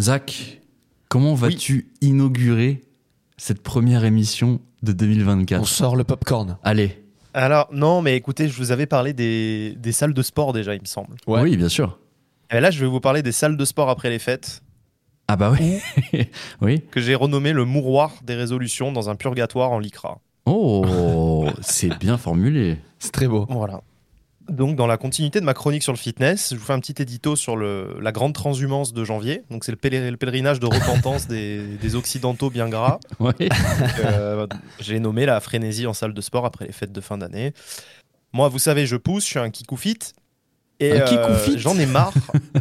Zach, comment vas-tu inaugurer cette première émission de 2024 On sort le popcorn. Allez. Alors, non, mais écoutez, je vous avais parlé des, des salles de sport déjà, il me semble. Ouais. Oui, bien sûr. Et là, je vais vous parler des salles de sport après les fêtes, Ah bah oui. oui. que j'ai renommé le mouroir des résolutions dans un purgatoire en lycra. Oh, c'est bien formulé. C'est très beau. Voilà. Donc, dans la continuité de ma chronique sur le fitness, je vous fais un petit édito sur le, la grande transhumance de janvier. Donc, c'est le, pèler- le pèlerinage de repentance des, des Occidentaux bien gras. Oui. Euh, j'ai nommé la frénésie en salle de sport après les fêtes de fin d'année. Moi, vous savez, je pousse, je suis un kikoufit. Et Un kikoufit j'en ai marre,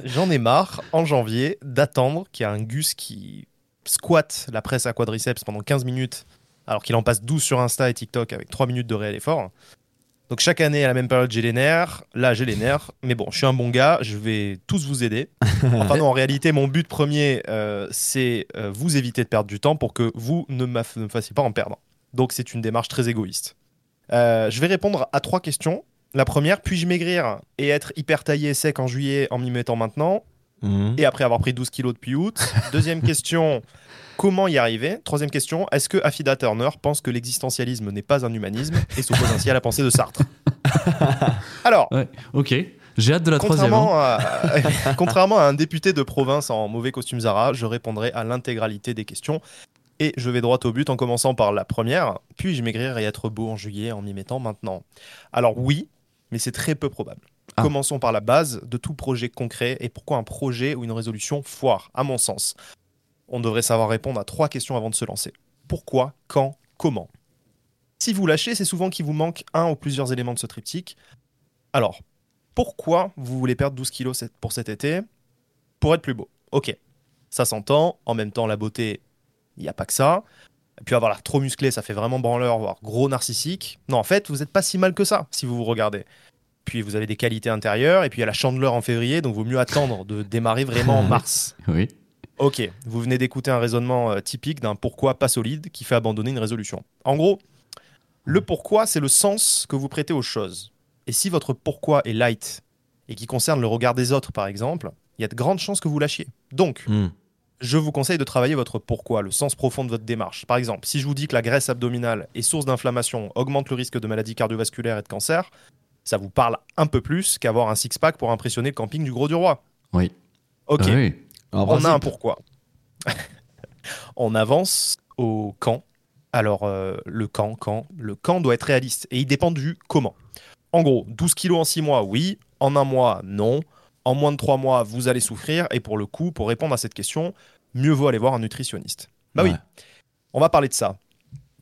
j'en ai marre en janvier d'attendre qu'il y ait un gus qui squatte la presse à quadriceps pendant 15 minutes alors qu'il en passe 12 sur Insta et TikTok avec 3 minutes de réel effort. Donc chaque année à la même période j'ai les nerfs, là j'ai les nerfs, mais bon je suis un bon gars, je vais tous vous aider. Enfin non en réalité mon but premier euh, c'est euh, vous éviter de perdre du temps pour que vous ne me fassiez pas en perdre. Donc c'est une démarche très égoïste. Euh, je vais répondre à trois questions. La première, puis-je maigrir et être hyper taillé et sec en juillet en m'y mettant maintenant? Mhm. et après avoir pris 12 kilos depuis août Deuxième question, comment y arriver Troisième question, est-ce que Affida Turner pense que l'existentialisme n'est pas un humanisme et s'oppose ainsi à la pensée de Sartre Alors, Ouais. Ok. J'ai hâte de la troisième. contrairement hein. à, contrairement à un député de province en mauvais costume Zara, je répondrai à l'intégralité des questions. Et je vais droit au but en commençant par la première. Puis-je maigrir et être beau en juillet en m'y mettant maintenant? Alors oui, mais c'est très peu probable. Ah. Commençons par la base de tout projet concret et pourquoi un projet ou une résolution foire, à mon sens. On devrait savoir répondre à trois questions avant de se lancer. Pourquoi, quand, comment? Si vous lâchez, c'est souvent qu'il vous manque un ou plusieurs éléments de ce triptyque. Alors, pourquoi vous voulez perdre 12 kilos pour cet été? Pour être plus beau. Ok, ça s'entend. En même temps, la beauté, il n'y a pas que ça. Et puis avoir l'air trop musclé, ça fait vraiment branleur, voire gros narcissique. Non, en fait, vous n'êtes pas si mal que ça, si vous vous regardez. Puis vous avez des qualités intérieures, et puis il y a la chandeleur en février, donc vaut mieux attendre de démarrer vraiment en mars. Oui. Ok, vous venez d'écouter un raisonnement euh, typique d'un pourquoi pas solide qui fait abandonner une résolution. En gros, le pourquoi, c'est le sens que vous prêtez aux choses. Et si votre pourquoi est light et qui concerne le regard des autres, par exemple, il y a de grandes chances que vous lâchiez. Donc, Mhm. je vous conseille de travailler votre pourquoi, le sens profond de votre démarche. Par exemple, si je vous dis que la graisse abdominale est source d'inflammation, augmente le risque de maladies cardiovasculaires et de cancer, ça vous parle un peu plus qu'avoir un six-pack pour impressionner le camping du Gros du Roi. Oui. Ok, Ah oui. En on principe, a un pourquoi. on avance au quand. Alors, euh, le quand, quand Le quand doit être réaliste et il dépend du comment. En gros, 12 kilos en 6 mois, oui. En un mois, non. En moins de 3 mois, vous allez souffrir. Et pour le coup, pour répondre à cette question, mieux vaut aller voir un nutritionniste. Bah oui, on va parler de ça.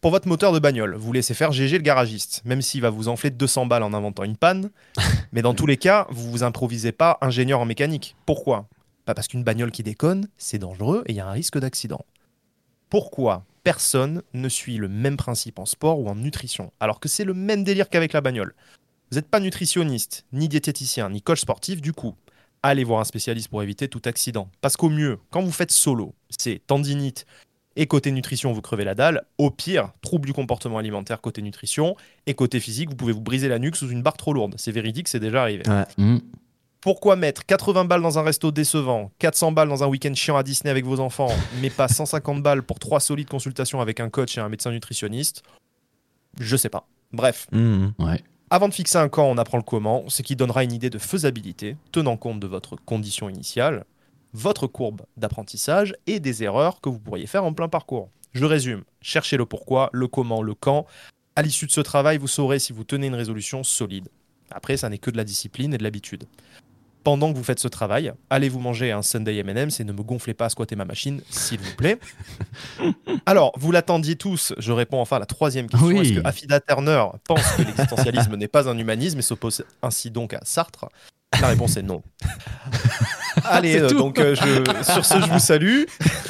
Pour votre moteur de bagnole, vous laissez faire GG le garagiste, même s'il va vous enfler 200 balles en inventant une panne. Mais dans tous les cas, vous vous improvisez pas ingénieur en mécanique. Pourquoi? Parce qu'une bagnole qui déconne, c'est dangereux et il y a un risque d'accident. Pourquoi personne ne suit le même principe en sport ou en nutrition, alors que c'est le même délire qu'avec la bagnole? Vous n'êtes pas nutritionniste, ni diététicien, ni coach sportif, du coup, allez voir un spécialiste pour éviter tout accident. Parce qu'au mieux, quand vous faites solo, c'est tendinite, et côté nutrition, vous crevez la dalle. Au pire, trouble du comportement alimentaire côté nutrition. Et côté physique, vous pouvez vous briser la nuque sous une barre trop lourde. C'est véridique, c'est déjà arrivé. Hmm. Pourquoi mettre 80 balles dans un resto décevant, 400 balles dans un week-end chiant à Disney avec vos enfants, mais pas 150 balles pour trois solides consultations avec un coach et un médecin nutritionniste? Je sais pas. Bref. Ouais. avant de fixer un quand, on apprend le comment, ce qui donnera une idée de faisabilité, tenant compte de votre condition initiale, votre courbe d'apprentissage et des erreurs que vous pourriez faire en plein parcours. Je résume, cherchez le pourquoi, le comment, le quand. À l'issue de ce travail, vous saurez si vous tenez une résolution solide. Après, ça n'est que de la discipline et de l'habitude. Pendant que vous faites ce travail, allez vous manger un Sunday M&M's et ne me gonflez pas à squatter ma machine, s'il vous plaît. Alors, vous l'attendiez tous, je réponds enfin à la troisième question. Oui. Est-ce que Affida Turner pense que l'existentialisme n'est pas un humanisme et s'oppose ainsi donc à Sartre? La réponse est non. Allez, euh, donc euh, je- sur ce, je vous salue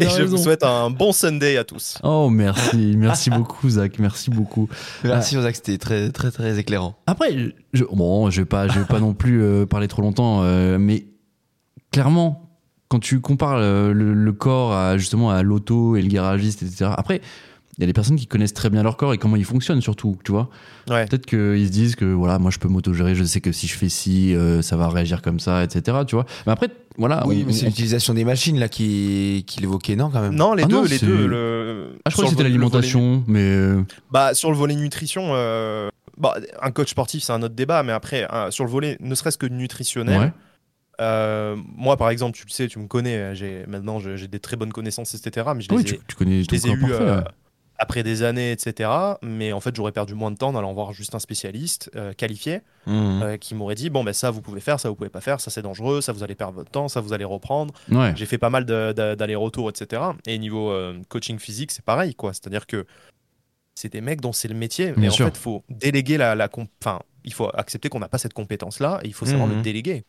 et je vous souhaite un bon Sunday à tous. Oh, merci. Merci beaucoup, Zach. Merci beaucoup. Merci Zach, c'était très très très éclairant. Après, je, bon, je vais pas, je vais pas non plus euh, parler trop longtemps, euh, mais clairement, quand tu compares euh, le, le corps à justement à l'auto et le garagiste, etc. Après, y a des personnes qui connaissent très bien leur corps et comment il fonctionne surtout, tu vois. Ouais. Peut-être qu'ils se disent que voilà, moi je peux m'autogérer, je sais que si je fais ci, euh, ça va réagir comme ça, etc. Tu vois. Mais après, voilà. Oui, on- mais c'est on- l'utilisation des machines là qui, qui l'évoquait, non, quand même? Non, les Ah deux, non, les c'est- deux. Le... Ah, je crois que c'était volet l'alimentation, mais. euh, Bah, sur le volet nutrition, euh, bah, un coach sportif, c'est un autre débat, mais après, sur le volet ne serait-ce que nutritionnel, Ouais. euh, moi, par exemple, tu le sais, tu me connais, j'ai maintenant j'ai j'ai des très bonnes connaissances, etc. Mais je les Oui, ai, tu, tu connais je les ai parfait. euh, ouais. Après des années, etc. Mais en fait, j'aurais perdu moins de temps en allant voir juste un spécialiste euh, qualifié Mhm. euh, qui m'aurait dit bon, ben ça, vous pouvez faire, ça, vous pouvez pas faire, ça, c'est dangereux, ça, vous allez perdre votre temps, ça, vous allez reprendre. Ouais. J'ai fait pas mal d'allers-retours, etc. Et niveau euh, coaching physique, c'est pareil, quoi. C'est-à-dire que c'est des mecs dont c'est le métier, mais en sûr. fait, faut déléguer la, la enfin, il faut accepter qu'on n'a pas cette compétence-là et il faut savoir Mhm. le déléguer.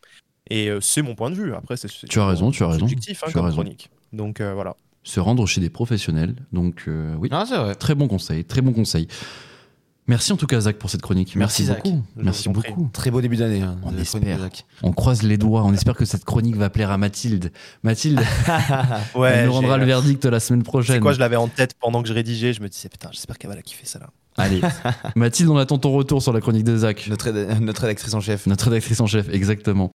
Et c'est mon point de vue. Après, c'est Tu as raison, tu as raison. subjectif hein, Tu as raison. chronique. Donc voilà. Se rendre chez des professionnels. Donc, euh, oui. Ah, c'est vrai. Très bon conseil, très bon conseil. Merci en tout cas, Zach, pour cette chronique. Merci, Merci, Zach. beaucoup. Je Merci beaucoup. Très beau début d'année. hein, On de espère. On croise les doigts. On espère que cette chronique va plaire à Mathilde. Mathilde, Ouais, elle nous rendra le verdict la semaine C'est prochaine. quoi, je l'avais en tête pendant que je rédigeais. Je me disais, putain, j'espère qu'elle va la kiffer, ça là. Allez, Mathilde, on attend ton retour sur la chronique de Zach. Notre, notre rédactrice en chef. Notre rédactrice en chef, exactement.